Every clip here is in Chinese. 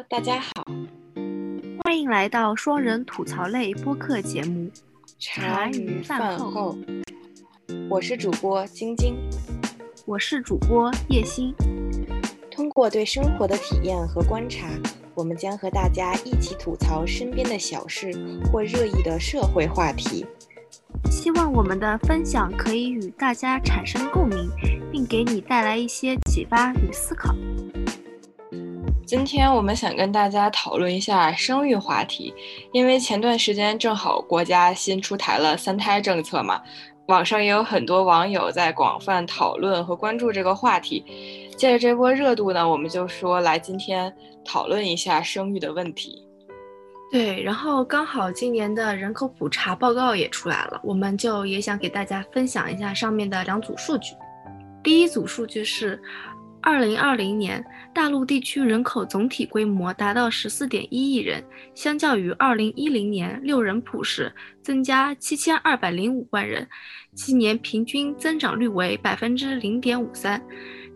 Hello，大家好，欢迎来到双人吐槽类播客节目。茶余饭后，我是主播晶晶。我是主播叶欣。通过对生活的体验和观察，我们将和大家一起吐槽身边的小事或热议的社会话题。希望我们的分享可以与大家产生共鸣，并给你带来一些启发与思考。今天我们想跟大家讨论一下生育话题，因为前段时间正好国家新出台了三胎政策嘛，网上也有很多网友在广泛讨论和关注这个话题。借着这波热度呢，我们就说来今天讨论一下生育的问题。对，然后刚好今年的人口普查报告也出来了，我们就也想给大家分享一下上面的两组数据。第一组数据是，二零二零年大陆地区人口总体规模达到十四点一亿人，相较于二零一零年六人谱时增加七千二百零五万人，今年平均增长率为百分之零点五三。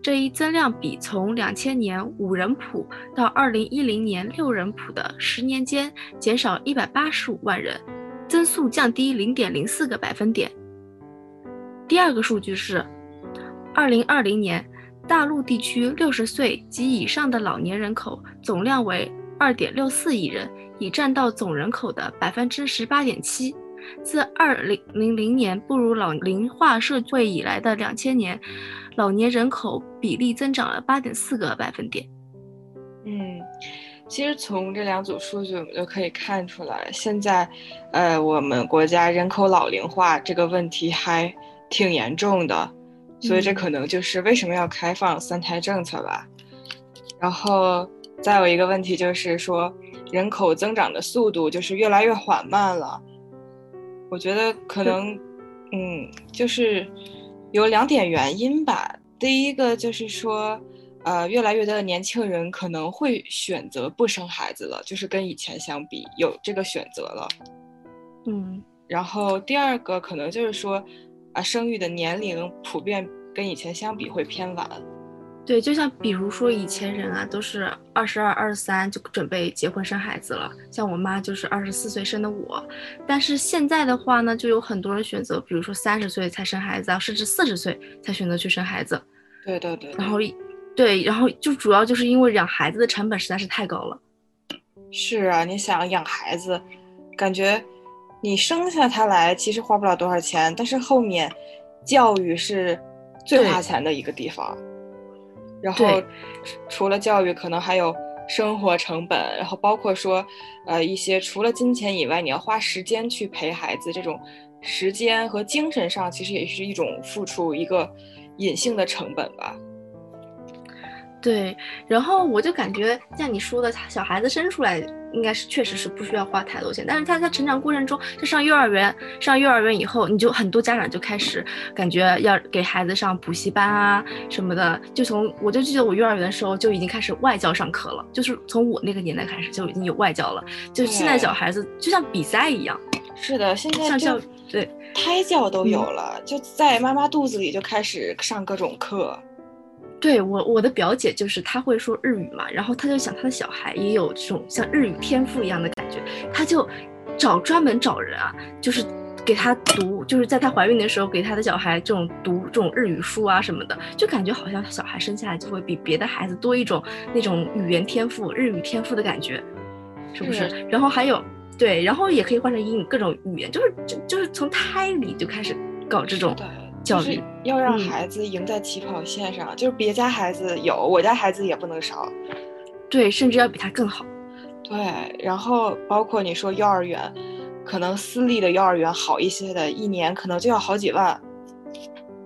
这一增量比从两千年五人谱到二零一零年六人谱的十年间减少一百八十五万人，增速降低零点零四个百分点。第二个数据是，二零二零年大陆地区六十岁及以上的老年人口总量为二点六四亿人，已占到总人口的百分之十八点七。自二零零零年步入老龄化社会以来的两千年，老年人口比例增长了八点四个百分点。嗯，其实从这两组数据我们就可以看出来，现在，呃，我们国家人口老龄化这个问题还挺严重的，所以这可能就是为什么要开放三胎政策吧。然后再有一个问题就是说，人口增长的速度就是越来越缓慢了。我觉得可能，嗯，就是有两点原因吧。第一个就是说，呃，越来越多的年轻人可能会选择不生孩子了，就是跟以前相比有这个选择了。嗯，然后第二个可能就是说，啊，生育的年龄普遍跟以前相比会偏晚。对，就像比如说以前人啊，都是二十二、二十三就准备结婚生孩子了。像我妈就是二十四岁生的我，但是现在的话呢，就有很多人选择，比如说三十岁才生孩子啊，甚至四十岁才选择去生孩子。对对对。然后，对，然后就主要就是因为养孩子的成本实在是太高了。是啊，你想养孩子，感觉你生下他来其实花不了多少钱，但是后面教育是最花钱的一个地方。然后，除了教育，可能还有生活成本，然后包括说，呃，一些除了金钱以外，你要花时间去陪孩子，这种时间和精神上，其实也是一种付出，一个隐性的成本吧。对，然后我就感觉像你说的，小孩子生出来应该是确实是不需要花太多钱，但是他在成长过程中，他上幼儿园，上幼儿园以后，你就很多家长就开始感觉要给孩子上补习班啊什么的，就从我就记得我幼儿园的时候就已经开始外教上课了，就是从我那个年代开始就已经有外教了，就现在小孩子就像比赛一样。是的，现在就对胎教都有了，就在妈妈肚子里就开始上各种课。对我，我的表姐就是她会说日语嘛，然后她就想她的小孩也有这种像日语天赋一样的感觉，她就找专门找人啊，就是给她读，就是在她怀孕的时候给她的小孩这种读这种日语书啊什么的，就感觉好像小孩生下来就会比别的孩子多一种那种语言天赋、日语天赋的感觉，是不是？然后还有对，然后也可以换成英语各种语言，就是就就是从胎里就开始搞这种。教育要让孩子赢在起跑线上，嗯、就是别家孩子有，我家孩子也不能少。对，甚至要比他更好。对，然后包括你说幼儿园，可能私立的幼儿园好一些的，一年可能就要好几万。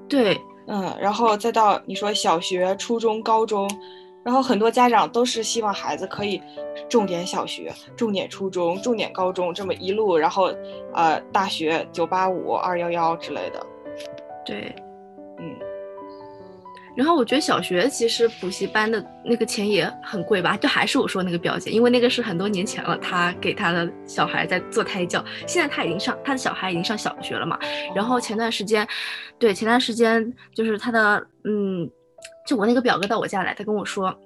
对，嗯，然后再到你说小学、初中、高中，然后很多家长都是希望孩子可以重点小学、重点初中、重点高中这么一路，然后呃大学九八五、二幺幺之类的。对，嗯，然后我觉得小学其实补习班的那个钱也很贵吧，就还是我说那个表姐，因为那个是很多年前了，她给她的小孩在做胎教，现在她已经上她的小孩已经上小学了嘛。然后前段时间，对前段时间就是她的嗯，就我那个表哥到我家来，他跟我说，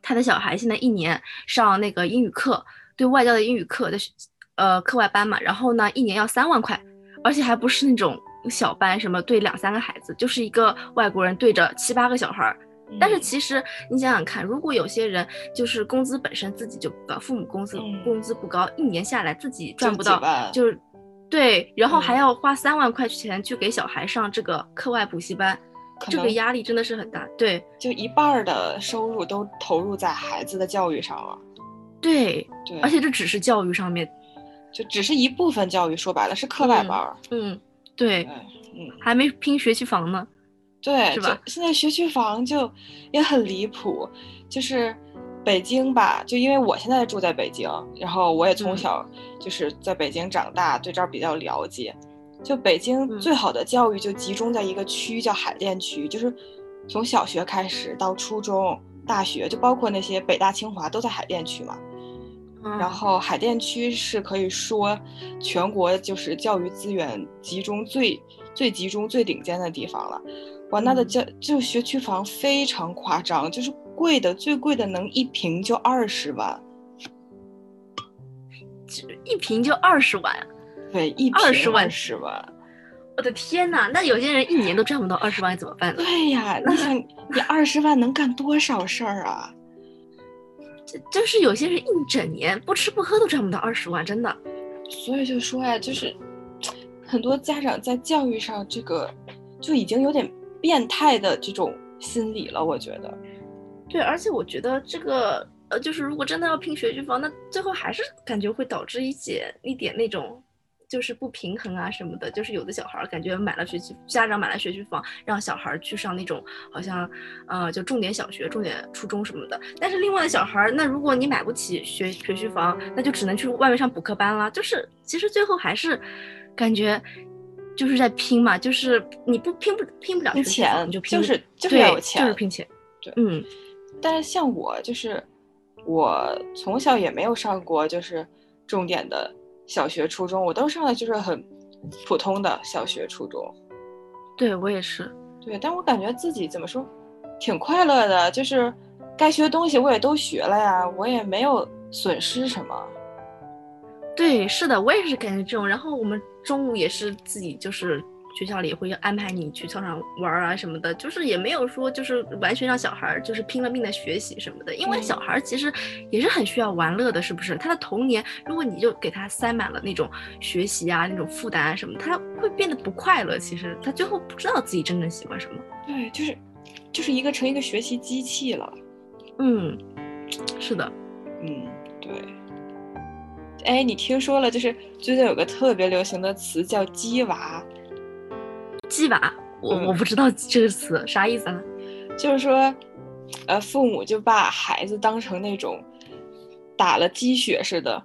他的小孩现在一年上那个英语课，对外教的英语课的呃课外班嘛，然后呢一年要三万块，而且还不是那种。小班什么对两三个孩子，就是一个外国人对着七八个小孩儿。但是其实你想想看，如果有些人就是工资本身自己就不高，父母工资工资不高，一年下来自己赚不到，就是对，然后还要花三万块钱去给小孩上这个课外补习班，这个压力真的是很大。对，就一半的收入都投入在孩子的教育上了。对对，而且这只是教育上面，就只是一部分教育，说白了是课外班。嗯。对，嗯，还没拼学区房呢，对，是吧？现在学区房就也很离谱，就是北京吧，就因为我现在住在北京，然后我也从小就是在北京长大，对这儿比较了解。就北京最好的教育就集中在一个区，叫海淀区，就是从小学开始到初中、大学，就包括那些北大、清华都在海淀区嘛。然后海淀区是可以说全国就是教育资源集中最最集中最顶尖的地方了。哇，那的教就学区房非常夸张，就是贵的最贵的能一平就二十万，一平就二十万。对，一二十万十万。我的天呐，那有些人一年都赚不到二十万怎么办呢？对呀，你想你二十万能干多少事儿啊？就是有些人一整年不吃不喝都赚不到二十万，真的。所以就说呀，就是很多家长在教育上这个就已经有点变态的这种心理了，我觉得。对，而且我觉得这个呃，就是如果真的要拼学区房，那最后还是感觉会导致一些一点那种。就是不平衡啊什么的，就是有的小孩儿感觉买了学区，家长买了学区房，让小孩儿去上那种好像，呃，就重点小学、重点初中什么的。但是另外的小孩儿，那如果你买不起学学区房，那就只能去外面上补课班了。就是其实最后还是感觉就是在拼嘛，就是你不拼不拼不了钱，你就拼，就是就是要有钱，就是拼钱。对，嗯。但是像我，就是我从小也没有上过就是重点的。小学、初中，我都上的就是很普通的小学、初中。对我也是，对，但我感觉自己怎么说，挺快乐的，就是该学的东西我也都学了呀，我也没有损失什么。对，是的，我也是感觉这种。然后我们中午也是自己就是。学校里也会安排你去操场玩啊什么的，就是也没有说就是完全让小孩就是拼了命的学习什么的，因为小孩其实也是很需要玩乐的，是不是？他的童年如果你就给他塞满了那种学习啊那种负担啊什么，他会变得不快乐。其实他最后不知道自己真正喜欢什么。对，就是就是一个成一个学习机器了。嗯，是的，嗯，对。哎，你听说了？就是最近有个特别流行的词叫“鸡娃”。鸡娃，我我不知道这个词啥意思啊？就是说，呃，父母就把孩子当成那种打了鸡血似的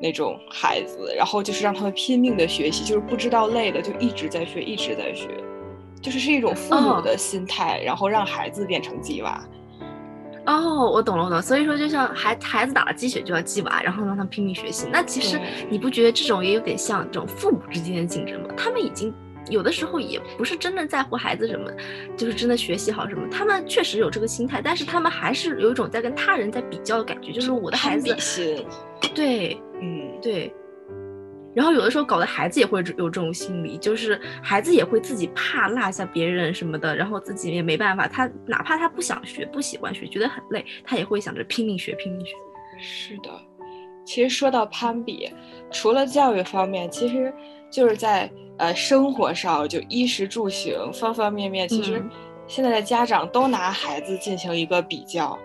那种孩子，然后就是让他们拼命的学习，就是不知道累了就一直在学，一直在学，就是是一种父母的心态，然后让孩子变成鸡娃。哦，我懂了，我懂。所以说，就像孩孩子打了鸡血就要鸡娃，然后让他拼命学习。那其实你不觉得这种也有点像这种父母之间的竞争吗？他们已经。有的时候也不是真的在乎孩子什么，就是真的学习好什么。他们确实有这个心态，但是他们还是有一种在跟他人在比较的感觉，就是我的孩子，对，嗯，对。然后有的时候搞得孩子也会有这种心理，就是孩子也会自己怕落下别人什么的，然后自己也没办法。他哪怕他不想学、不喜欢学、觉得很累，他也会想着拼命学、拼命学。是的，其实说到攀比，除了教育方面，其实就是在。呃，生活上就衣食住行方方面面，其实现在的家长都拿孩子进行一个比较。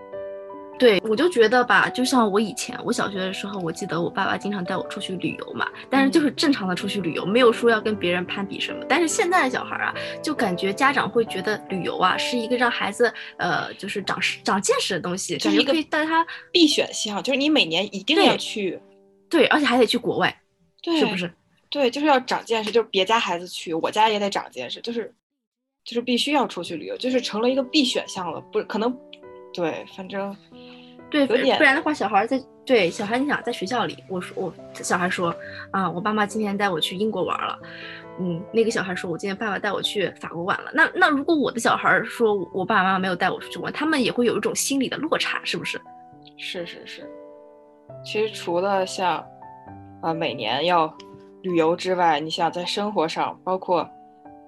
对，我就觉得吧，就像我以前我小学的时候，我记得我爸爸经常带我出去旅游嘛，但是就是正常的出去旅游，没有说要跟别人攀比什么。但是现在的小孩啊，就感觉家长会觉得旅游啊是一个让孩子呃就是长长见识的东西，感觉可以带他必选项，就是你每年一定要去，对，而且还得去国外，对，是不是？对，就是要长见识，就是别家孩子去，我家也得长见识，就是就是必须要出去旅游，就是成了一个必选项了，不可能。对，反正，对，不然的话，小孩在对小孩，你想在学校里，我说我小孩说啊，我爸妈今天带我去英国玩了，嗯，那个小孩说我今天爸爸带我去法国玩了。那那如果我的小孩说我爸爸妈妈没有带我出去玩，他们也会有一种心理的落差，是不是？是是是，其实除了像啊每年要旅游之外，你想在生活上，包括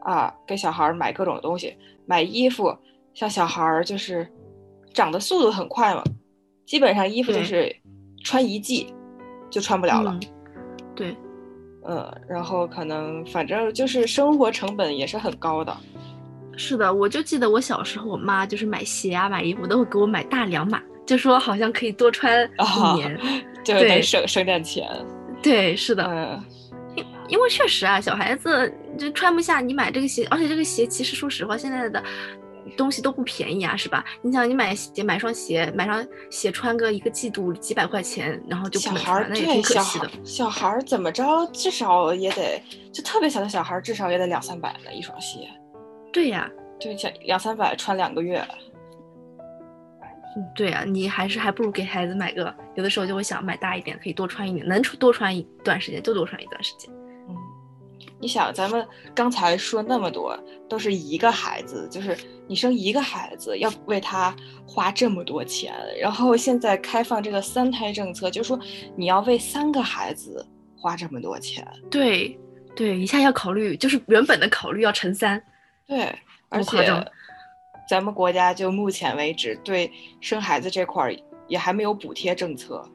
啊给小孩买各种东西，买衣服，像小孩就是。长的速度很快嘛，基本上衣服就是穿一季就穿不了了。对，嗯，然后可能反正就是生活成本也是很高的。是的，我就记得我小时候，我妈就是买鞋啊、买衣服都会给我买大两码，就说好像可以多穿一年，对，省省点钱。对，是的，嗯，因为确实啊，小孩子就穿不下，你买这个鞋，而且这个鞋其实说实话，现在的。东西都不便宜啊，是吧？你想，你买鞋，买双鞋，买双鞋穿个一个季度几百块钱，然后就小孩儿对小孩小孩儿怎么着，至少也得就特别小的小孩儿，至少也得两三百呢一双鞋。对呀，对，像两三百穿两个月。嗯，对呀，你还是还不如给孩子买个，有的时候就会想买大一点，可以多穿一点，能多穿一段时间就多穿一段时间。嗯，你想，咱们刚才说那么多，都是一个孩子，就是。你生一个孩子要为他花这么多钱，然后现在开放这个三胎政策，就是说你要为三个孩子花这么多钱。对，对，一下要考虑，就是原本的考虑要乘三。对，而且咱们国家就目前为止对生孩子这块儿也还没有补贴政策。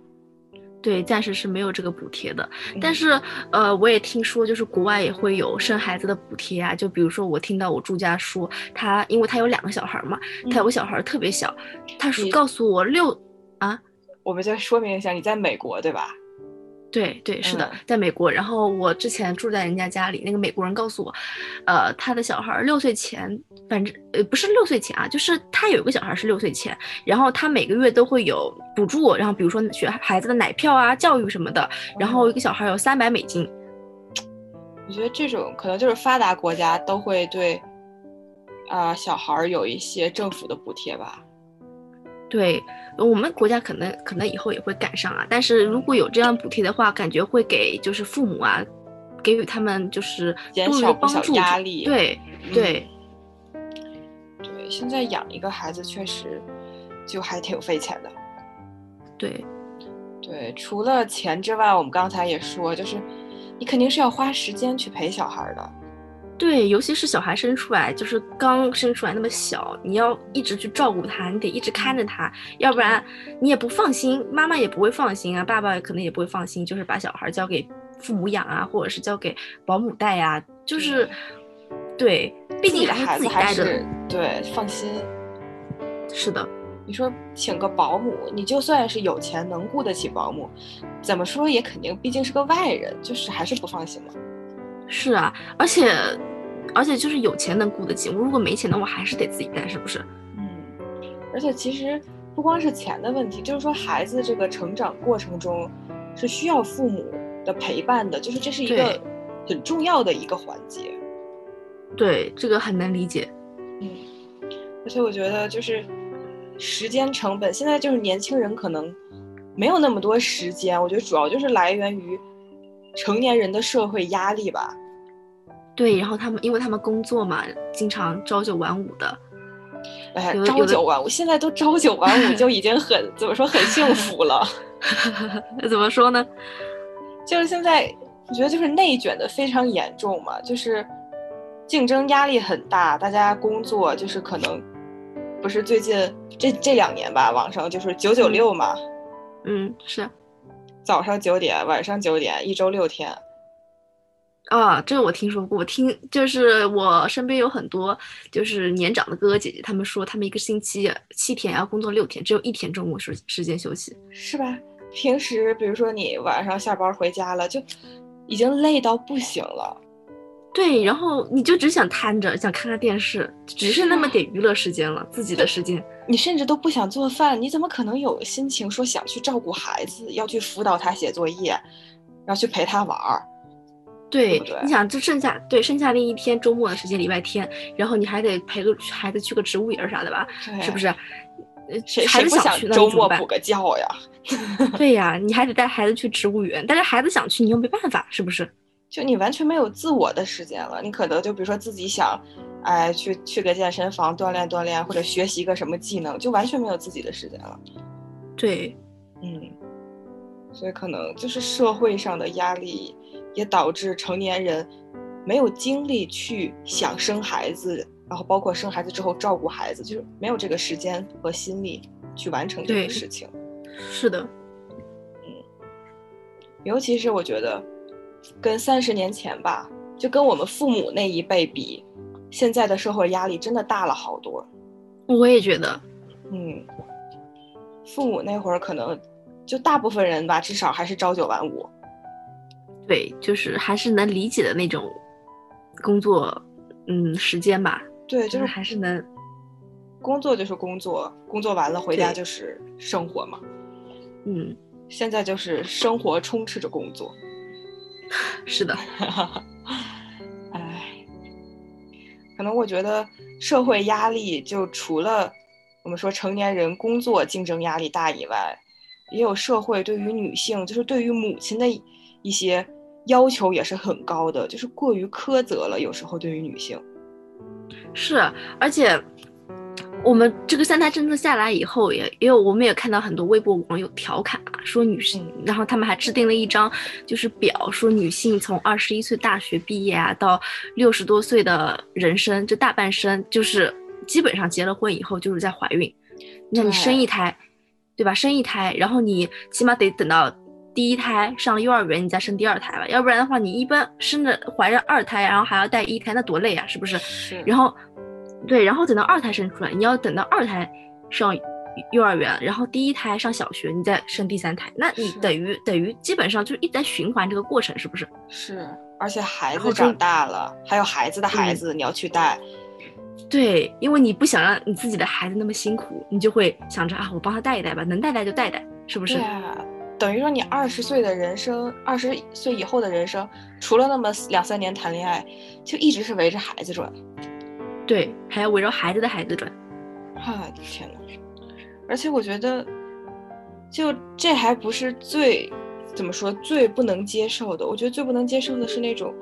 对，暂时是没有这个补贴的，但是，呃，我也听说，就是国外也会有生孩子的补贴啊。就比如说，我听到我住家说，他因为他有两个小孩嘛，他有个小孩特别小，他说告诉我六啊，我们再说明一下，你在美国对吧？对对是的，在美国。然后我之前住在人家家里，那个美国人告诉我，呃，他的小孩六岁前，反正呃不是六岁前啊，就是他有一个小孩是六岁前，然后他每个月都会有补助，然后比如说学孩子的奶票啊、教育什么的，然后一个小孩有三百美金。我觉得这种可能就是发达国家都会对，啊小孩有一些政府的补贴吧。对我们国家可能可能以后也会赶上啊，但是如果有这样补贴的话，感觉会给就是父母啊，给予他们就是减少不少压力。对对对，现在养一个孩子确实就还挺费钱的。对对，除了钱之外，我们刚才也说，就是你肯定是要花时间去陪小孩的。对，尤其是小孩生出来，就是刚生出来那么小，你要一直去照顾他，你得一直看着他，要不然你也不放心，妈妈也不会放心啊，爸爸可能也不会放心，就是把小孩交给父母养啊，或者是交给保姆带呀，就是对，毕竟孩子还是对放心。是的，你说请个保姆，你就算是有钱能雇得起保姆，怎么说也肯定毕竟是个外人，就是还是不放心嘛。是啊，而且，而且就是有钱能雇得起，我如果没钱的我，还是得自己带，是不是？嗯，而且其实不光是钱的问题，就是说孩子这个成长过程中是需要父母的陪伴的，就是这是一个很重要的一个环节。对，这个很难理解。嗯，而且我觉得就是时间成本，现在就是年轻人可能没有那么多时间，我觉得主要就是来源于。成年人的社会压力吧，对，然后他们因为他们工作嘛，经常朝九晚五的，哎，朝九晚五，现在都朝九晚五就已经很 怎么说很幸福了，怎么说呢？就是现在我觉得就是内卷的非常严重嘛，就是竞争压力很大，大家工作就是可能不是最近这这两年吧，网上就是九九六嘛，嗯，是。早上九点，晚上九点，一周六天。啊，这个我听说过，我听就是我身边有很多就是年长的哥哥姐姐，他们说他们一个星期七天要工作六天，只有一天中午时时间休息，是吧？平时比如说你晚上下班回家了，就已经累到不行了。对，然后你就只想瘫着，想看看电视，只是那么点娱乐时间了，自己的时间，你甚至都不想做饭，你怎么可能有心情说想去照顾孩子，要去辅导他写作业，要去陪他玩儿？对，对对你想就剩下对剩下那一天周末的时间，礼拜天，然后你还得陪个孩子去个植物园啥的吧，是不是？呃谁孩子不想去，周末补？个觉呀？对呀，你还得带孩子去植物园，但是孩子想去，你又没办法，是不是？就你完全没有自我的时间了，你可能就比如说自己想，哎，去去个健身房锻炼锻炼，或者学习个什么技能，就完全没有自己的时间了。对，嗯，所以可能就是社会上的压力，也导致成年人没有精力去想生孩子，然后包括生孩子之后照顾孩子，就是没有这个时间和心力去完成这个事情。是的，嗯尤其是我觉得，跟三十年前吧，就跟我们父母那一辈比，现在的社会压力真的大了好多。我也觉得，嗯，父母那会儿可能就大部分人吧，至少还是朝九晚五。对，就是还是能理解的那种工作，嗯，时间吧，对，就就是是还是能，工作就是工作，工作完了回家就是生活嘛。嗯，现在就是生活充斥着工作。是的，唉，可能我觉得社会压力就除了我们说成年人工作竞争压力大以外，也有社会对于女性，就是对于母亲的一些要求也是很高的，就是过于苛责了，有时候对于女性。是，而且我们这个三胎政策下来以后也，也有我们也看到很多微博网友调侃啊，说女性，嗯然后他们还制定了一张就是表，说女性从二十一岁大学毕业啊，到六十多岁的人生，这大半生就是基本上结了婚以后就是在怀孕，那你生一胎，对吧？生一胎，然后你起码得等到。第一胎上了幼儿园，你再生第二胎吧，要不然的话，你一般生着怀着二胎，然后还要带一胎，那多累啊，是不是？是然后，对，然后等到二胎生出来，你要等到二胎上幼儿园，然后第一胎上小学，你再生第三胎，那你等于等于基本上就是一直在循环这个过程，是不是？是，而且孩子长大了，还有孩子的孩嗯子，你要去带。对，因为你不想让你自己的孩子那么辛苦，你就会想着啊，我帮他带一带吧，能带带就带带，是不是对？啊，等于说你二十岁的人生，二十岁以后的人生，除了那么两三年谈恋爱，就一直是围着孩子转。对，还要围绕孩子的孩子转。啊，天呐，而且我觉得，就这还不是最怎么说最不能接受的。我觉得最不能接受的是那种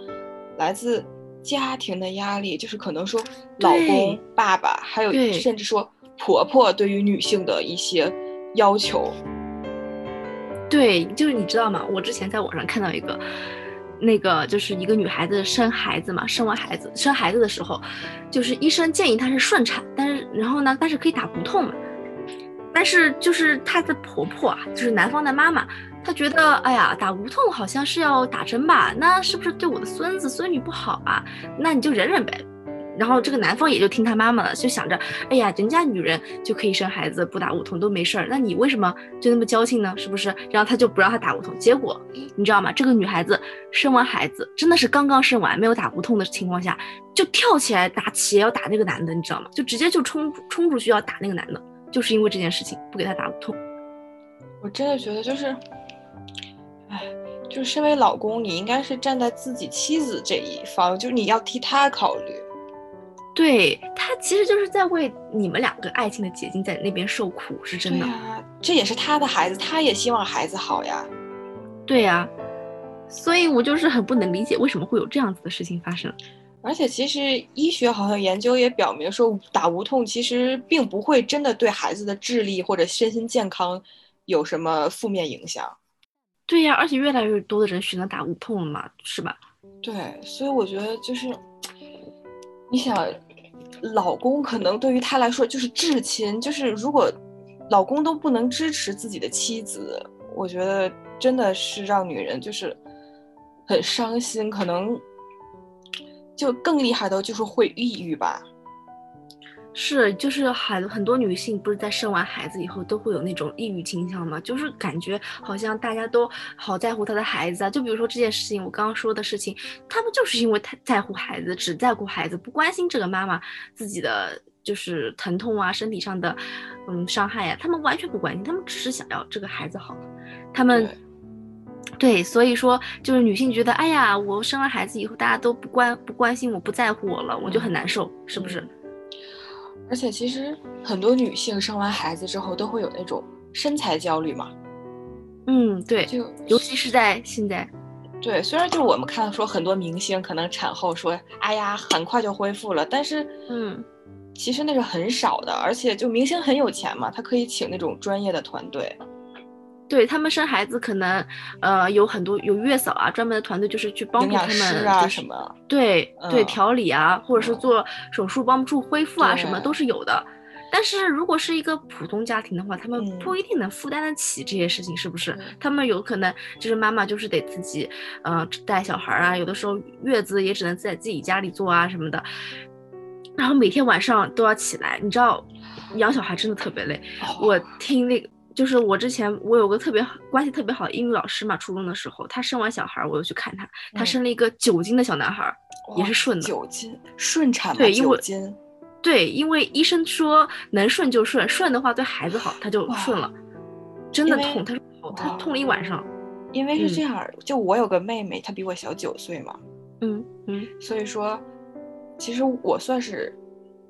来自家庭的压力，就是可能说老公、爸爸，还有甚至说婆婆对于女性的一些要求。对，就是你知道吗？我之前在网上看到一个，那个就是一个女孩子生孩子嘛，生完孩子生孩子的时候，就是医生建议她是顺产，但是然后呢，但是可以打无痛嘛。但是就是她的婆婆啊，就是男方的妈妈，她觉得哎呀，打无痛好像是要打针吧，那是不是对我的孙子孙女不好啊？那你就忍忍呗。然后这个男方也就听他妈妈的，就想着，哎呀，人家女人就可以生孩子，不打无痛都没事儿，那你为什么就那么矫情呢？是不是？然后他就不让他打无痛，结果你知道吗？这个女孩子生完孩子，真的是刚刚生完没有打无痛的情况下，就跳起来打起要打那个男的，你知道吗？就直接就冲冲出去要打那个男的，就是因为这件事情不给他打无痛。我真的觉得就是，哎，就身为老公，你应该是站在自己妻子这一方，就是你要替她考虑。对他其实就是在为你们两个爱情的结晶在那边受苦，是真的。对呀、这也是他的孩子，他也希望孩子好呀。对呀、所以我就是很不能理解为什么会有这样子的事情发生。而且其实医学好像研究也表明说，打无痛其实并不会真的对孩子的智力或者身心健康有什么负面影响。对呀、而且越来越多的人选择打无痛了嘛，是吧？对，所以我觉得就是，你想，老公可能对于她来说就是至亲，就是如果老公都不能支持自己的妻子，我觉得真的是让女人就是很伤心，可能就更厉害的就是会抑郁吧。是，就是很很多女性不是在生完孩子以后都会有那种抑郁倾向吗？就是感觉好像大家都好在乎她的孩子啊。就比如说这件事情，我刚刚说的事情，他们就是因为太在乎孩子，只在乎孩子，不关心这个妈妈自己的就是疼痛啊、身体上的嗯伤害呀，他们完全不关心，他们只是想要这个孩子好。他们对，所以说就是女性觉得，哎呀，我生了孩子以后，大家都不关不关心我，不在乎我了，我就很难受，是不是？而且其实很多女性生完孩子之后都会有那种身材焦虑嘛。嗯，对，就尤其是在现在。对，虽然就我们看说很多明星可能产后说，哎呀，很快就恢复了，但是，嗯，其实那是很少的。而且就明星很有钱嘛，他可以请那种专业的团队。对他们生孩子可能，呃，有很多有月嫂啊，专门的团队就是去帮助他们，啊什么，对对调理啊，或者是做手术帮助恢复啊，什么都是有的。但是如果是一个普通家庭的话，他们不一定能负担得起这些事情，是不是？他们有可能就是妈妈就是得自己，呃，带小孩啊，有的时候月子也只能在自己家里做啊什么的，然后每天晚上都要起来，你知道，养小孩真的特别累。我听那个。就是我之前我有个特别关系特别好的英语老师嘛，初中的时候，他生完小孩，我又去看他，他生了一个九斤的小男孩，也是顺的。九斤顺产吗？对，因为对，因为医生说能顺就顺，顺的话对孩子好，他就顺了。真的痛，他说他痛了一晚上。因为是这样，就我有个妹妹，她比我小九岁嘛。嗯嗯，所以说，其实我算是。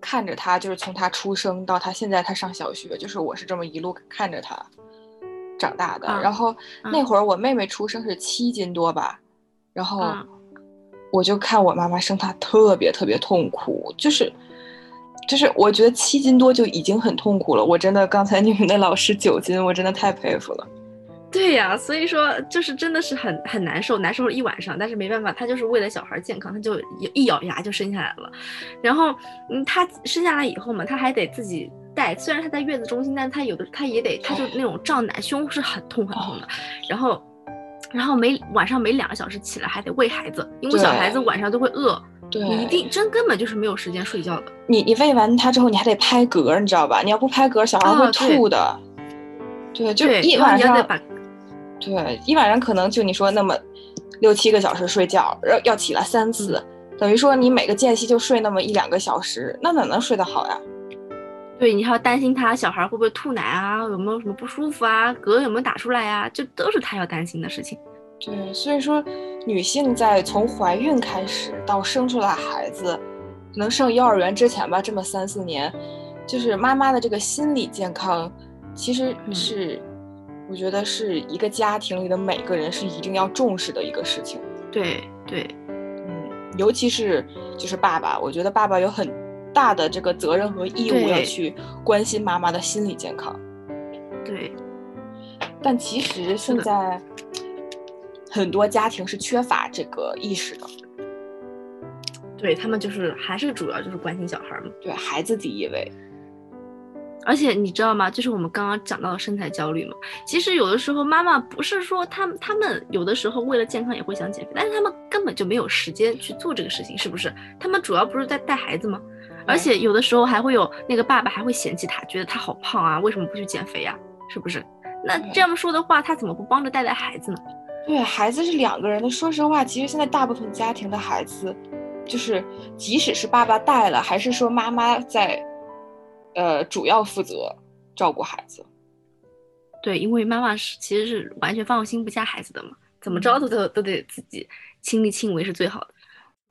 看着他，就是从他出生到他现在，他上小学，就是我是这么一路看着他长大的。然后那会儿我妹妹出生是七斤多吧，然后我就看我妈妈生他特别特别痛苦，就是就是我觉得七斤多就已经很痛苦了。我真的刚才你们那老师九斤，我真的太佩服了。对呀，所以说就是真的是很很难受，难受了一晚上。但是没办法，他就是为了小孩健康，他就一咬牙就生下来了。然后，嗯，他生下来以后嘛，他还得自己带。虽然他在月子中心，但他有的他也得，他就那种胀奶，胸是很痛很痛的。然后，然后每晚上每两个小时起来还得喂孩子，因为小孩子晚上都会饿。对，你一定真根本就是没有时间睡觉的。你你喂完他之后，你还得拍嗝，你知道吧？你要不拍嗝，小孩会吐的。对，就一晚上。对，一晚上可能就你说那么六七个小时睡觉，要要起来三次，等于说你每个间隙就睡那么一两个小时，那哪能睡得好呀？对你还要担心他小孩会不会吐奶啊，有没有什么不舒服啊，嗝有没有打出来呀，这都是他要担心的事情。对，所以说女性在从怀孕开始到生出来孩子，可能上幼儿园之前吧，这么三四年，就是妈妈的这个心理健康，其实是。我觉得是一个家庭里的每个人是一定要重视的一个事情。对对，嗯，尤其是就是爸爸，我觉得爸爸有很大的这个责任和义务要去关心妈妈的心理健康。对，但其实现在很多家庭是缺乏这个意识的。对他们就是还是主要就是关心小孩嘛，对孩子第一位。而且你知道吗？就是我们刚刚讲到的身材焦虑嘛。其实有的时候妈妈不是说他们，他们有的时候为了健康也会想减肥，但是他们根本就没有时间去做这个事情，是不是？他们主要不是在带孩子吗？而且有的时候还会有那个爸爸还会嫌弃他，觉得他好胖啊，为什么不去减肥呀？是不是？那这样说的话，他怎么不帮着带带孩子呢？对，孩子是两个人的。说实话，其实现在大部分家庭的孩子，就是即使是爸爸带了，还是说妈妈在。呃，主要负责照顾孩子。对，因为妈妈是其实是完全放心不下孩子的嘛，怎么着都都都得自己亲力亲为是最好的。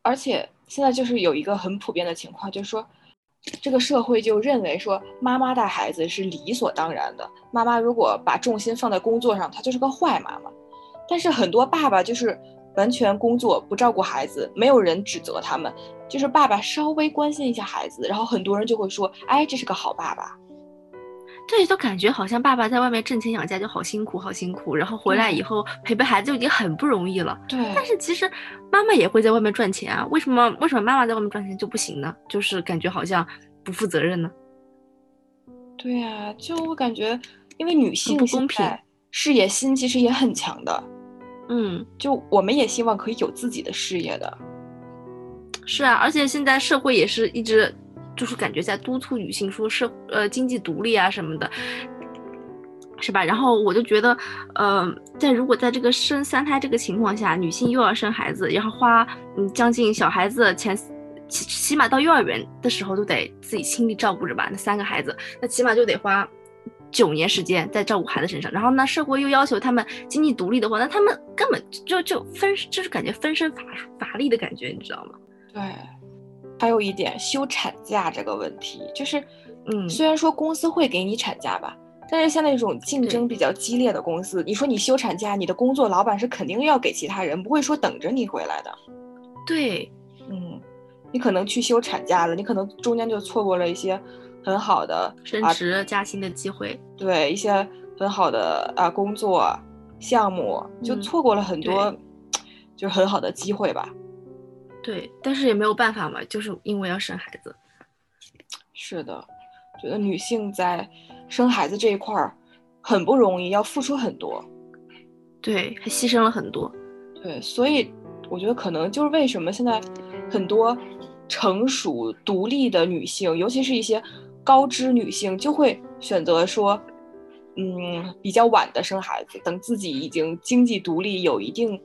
而且现在就是有一个很普遍的情况，就是说这个社会就认为说妈妈带孩子是理所当然的，妈妈如果把重心放在工作上，她就是个坏妈妈。但是很多爸爸就是完全工作不照顾孩子，没有人指责他们。就是爸爸稍微关心一下孩子，然后很多人就会说：“哎，这是个好爸爸。”对，就感觉好像爸爸在外面挣钱养家就好辛苦，好辛苦，然后回来以后陪陪孩子就已经很不容易了。对。但是其实妈妈也会在外面赚钱啊，为什么为什么妈妈在外面赚钱就不行呢？就是感觉好像不负责任呢。对呀，就我感觉，因为女性不公平，事业心其实也很强的。嗯，就我们也希望可以有自己的事业的。是啊，而且现在社会也是一直就是感觉在督促女性说社呃经济独立啊什么的，是吧？然后我就觉得，呃，在如果在这个生三胎这个情况下，女性又要生孩子，然后花嗯将近小孩子前起起码到幼儿园的时候都得自己亲力照顾着吧，那三个孩子，那起码就得花。九年时间在照顾孩子身上，然后呢，社会又要求他们经济独立的话，那他们根本就就分就是感觉分身乏乏力的感觉，你知道吗？对，还有一点休产假这个问题，就是嗯，虽然说公司会给你产假吧，但是像那种竞争比较激烈的公司，你说你休产假，你的工作老板是肯定要给其他人，不会说等着你回来的。对，嗯，你可能去休产假了，你可能中间就错过了一些。很好的升职加薪的机会，对一些很好的啊工作项目，就错过了很多，就是很好的机会吧。对，但是也没有办法嘛，就是因为要生孩子。是的，觉得女性在生孩子这一块儿很不容易，要付出很多。对，还牺牲了很多。对，所以我觉得可能就是为什么现在很多成熟独立的女性，尤其是一些。高知女性就会选择说，嗯，比较晚的生孩子，等自己已经经济独立，有一定，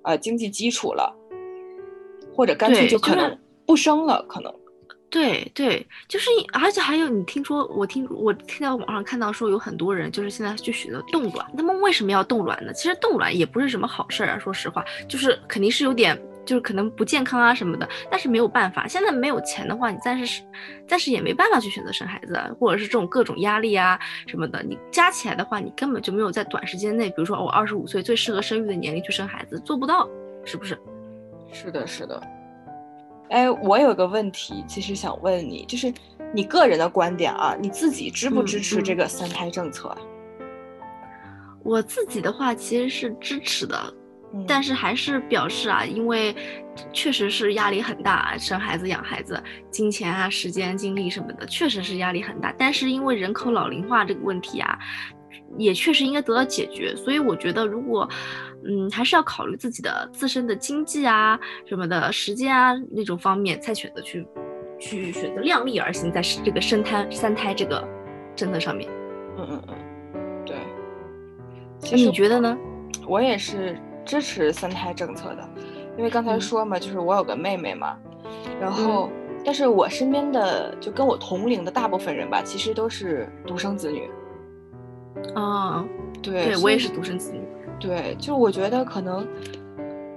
呃，经济基础了，或者干脆就可能不生了，可能。对对，就是，而且还有，你听说，我听我听到网上看到说，有很多人就是现在就选择冻卵，他们为什么要冻卵呢？其实冻卵也不是什么好事儿啊，说实话，就是肯定是有点。就是可能不健康啊什么的，但是没有办法，现在没有钱的话，你暂时是，暂时也没办法去选择生孩子，或者是这种各种压力啊什么的，你加起来的话，你根本就没有在短时间内，比如说我二十五岁最适合生育的年龄去生孩子，做不到，是不是？是的，是的。哎，我有个问题，其实想问你，就是你个人的观点啊，你自己支不支持这个三胎政策？我自己的话其实是支持的。但是还是表示啊，因为确实是压力很大，生孩子、养孩子，金钱啊、时间、精力什么的，确实是压力很大。但是因为人口老龄化这个问题啊，也确实应该得到解决。所以我觉得，如果嗯，还是要考虑自己的自身的经济啊、什么的时间啊那种方面，才选择去去选择量力而行，在这个生胎三胎这个政策上面。嗯嗯嗯，对。那你觉得呢？我也是。支持三胎政策的，因为刚才说嘛，就是我有个妹妹嘛，然后，但是我身边的就跟我同龄的大部分人吧，其实都是独生子女。啊，对，对我也是独生子女。对，就是我觉得可能，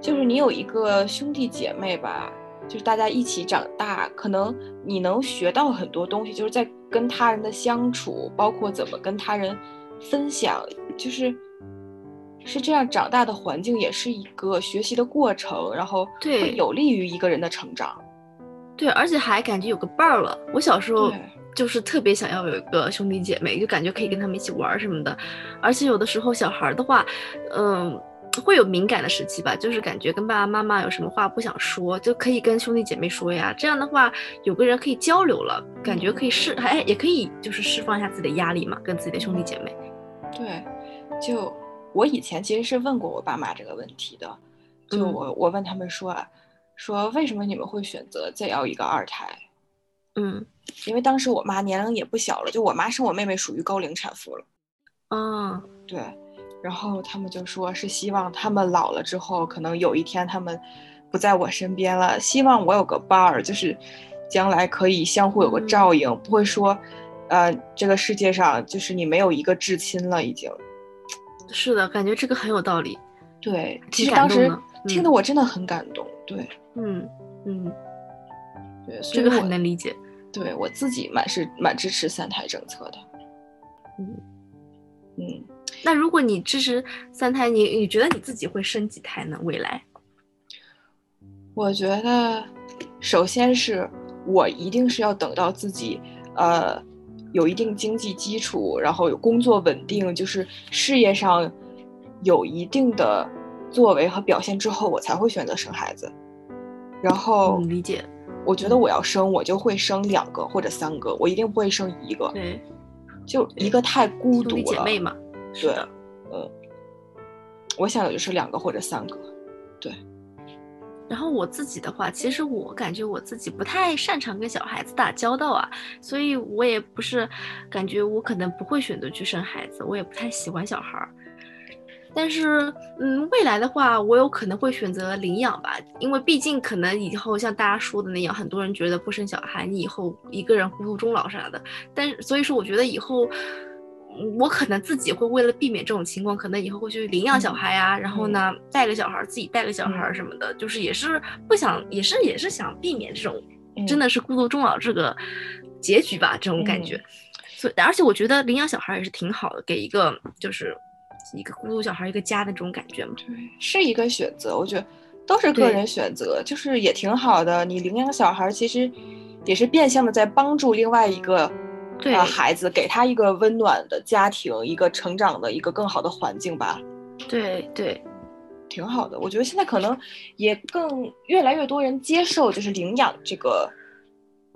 就是你有一个兄弟姐妹吧，就是大家一起长大，可能你能学到很多东西，就是在跟他人的相处，包括怎么跟他人分享，就是。是这样长大的环境也是一个学习的过程，然后对有利于一个人的成长。对，而且还感觉有个伴儿了。我小时候就是特别想要有一个兄弟姐妹，就感觉可以跟他们一起玩什么的。而且有的时候小孩的话，嗯，会有敏感的时期吧，就是感觉跟爸爸妈妈有什么话不想说，就可以跟兄弟姐妹说呀。这样的话，有个人可以交流了，感觉可以释，哎，也可以就是释放一下自己的压力嘛，跟自己的兄弟姐妹。对，就。我以前其实是问过我爸妈这个问题的，就我我问他们说，说为什么你们会选择再要一个二胎？嗯，因为当时我妈年龄也不小了，就我妈生我妹妹属于高龄产妇了。嗯，对，然后他们就说是希望他们老了之后，可能有一天他们不在我身边了，希望我有个伴儿，就是将来可以相互有个照应，不会说，呃，这个世界上就是你没有一个至亲了已经。是的，感觉这个很有道理。对，其实当时听得我真的很感动。对，嗯嗯，对，这个很能理解。对我自己蛮是蛮支持三胎政策的。嗯嗯，那如果你支持三胎，你你觉得你自己会生几胎呢？未来？我觉得，首先是我一定是要等到自己，呃。有一定经济基础，然后有工作稳定，就是事业上有一定的作为和表现之后，我才会选择生孩子。然后理解，我觉得我要生，我就会生两个或者三个，我一定不会生一个。对，就一个太孤独了。姐妹嘛，对，嗯，我想的就是两个或者三个。对，然后我自己的话，其实我感觉我自己不太擅长跟小孩子打交道啊，所以我也不是感觉我可能不会选择去生孩子，我也不太喜欢小孩儿。但是，嗯，未来的话，我有可能会选择领养吧，因为毕竟可能以后像大家说的那样，很多人觉得不生小孩，你以后一个人孤独终老啥的。但所以说，我觉得以后。我可能自己会为了避免这种情况，可能以后会去领养小孩啊，然后呢带个小孩，自己带个小孩什么的，就是也是不想，也是也是想避免这种真的是孤独终老这个结局吧，这种感觉。所以，而且我觉得领养小孩也是挺好的，给一个就是一个孤独小孩一个家的这种感觉嘛。对，是一个选择，我觉得都是个人选择，就是也挺好的。你领养小孩其实也是变相的在帮助另外一个。对孩子，给他一个温暖的家庭，一个成长的一个更好的环境吧。对对，挺好的。我觉得现在可能也更越来越多人接受，就是领养这个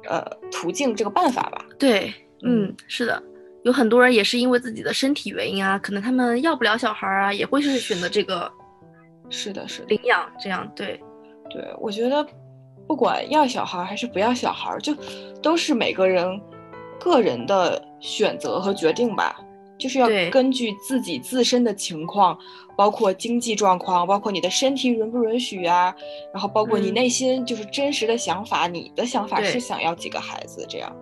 呃途径这个办法吧。对，嗯，是的，有很多人也是因为自己的身体原因啊，可能他们要不了小孩啊，也会是选择这个。是的，是的，领养这样。对，对，我觉得不管要小孩还是不要小孩，就都是每个人。个人的选择和决定吧，就是要根据自己自身的情况，包括经济状况，包括你的身体允不允许啊，然后包括你内心就是真实的想法，你的想法是想要几个孩子这样。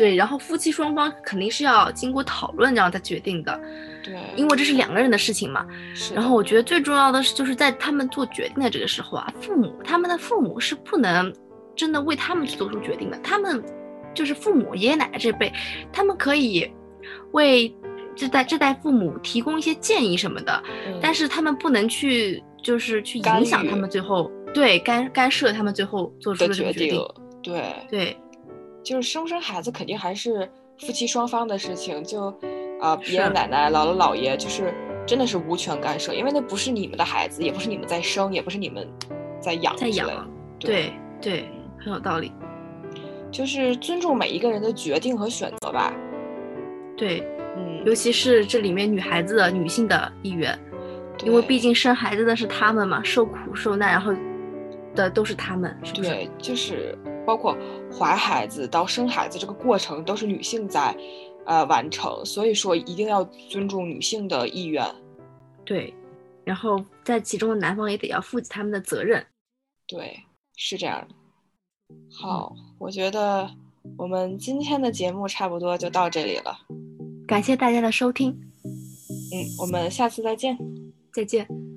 对，然后夫妻双方肯定是要经过讨论，然后再决定的。对，因为这是两个人的事情嘛。是。然后我觉得最重要的是，就是在他们做决定的这个时候啊，父母他们的父母是不能真的为他们去做出决定的，他们。就是父母、爷爷奶奶这辈，他们可以为这代这代父母提供一些建议什么的，但是他们不能去，就是去影响他们最后对干干涉他们最后做出的决定。对对，就是生不生孩子肯定还是夫妻双方的事情，就啊爷爷奶奶、姥姥姥爷就是真的是无权干涉，因为那不是你们的孩子，也不是你们在生，也不是你们在养在养。对对，很有道理。就是尊重每一个人的决定和选择吧。对，嗯，尤其是这里面女孩子的女性的意愿，因为毕竟生孩子的是他们嘛，受苦受难，然后的都是他们，是不是？对，就是包括怀孩子到生孩子这个过程都是女性在，呃，完成，所以说一定要尊重女性的意愿。对，然后在其中的男方也得要负起他们的责任。对，是这样的。好，我觉得我们今天的节目差不多就到这里了，感谢大家的收听，嗯，我们下次再见，再见。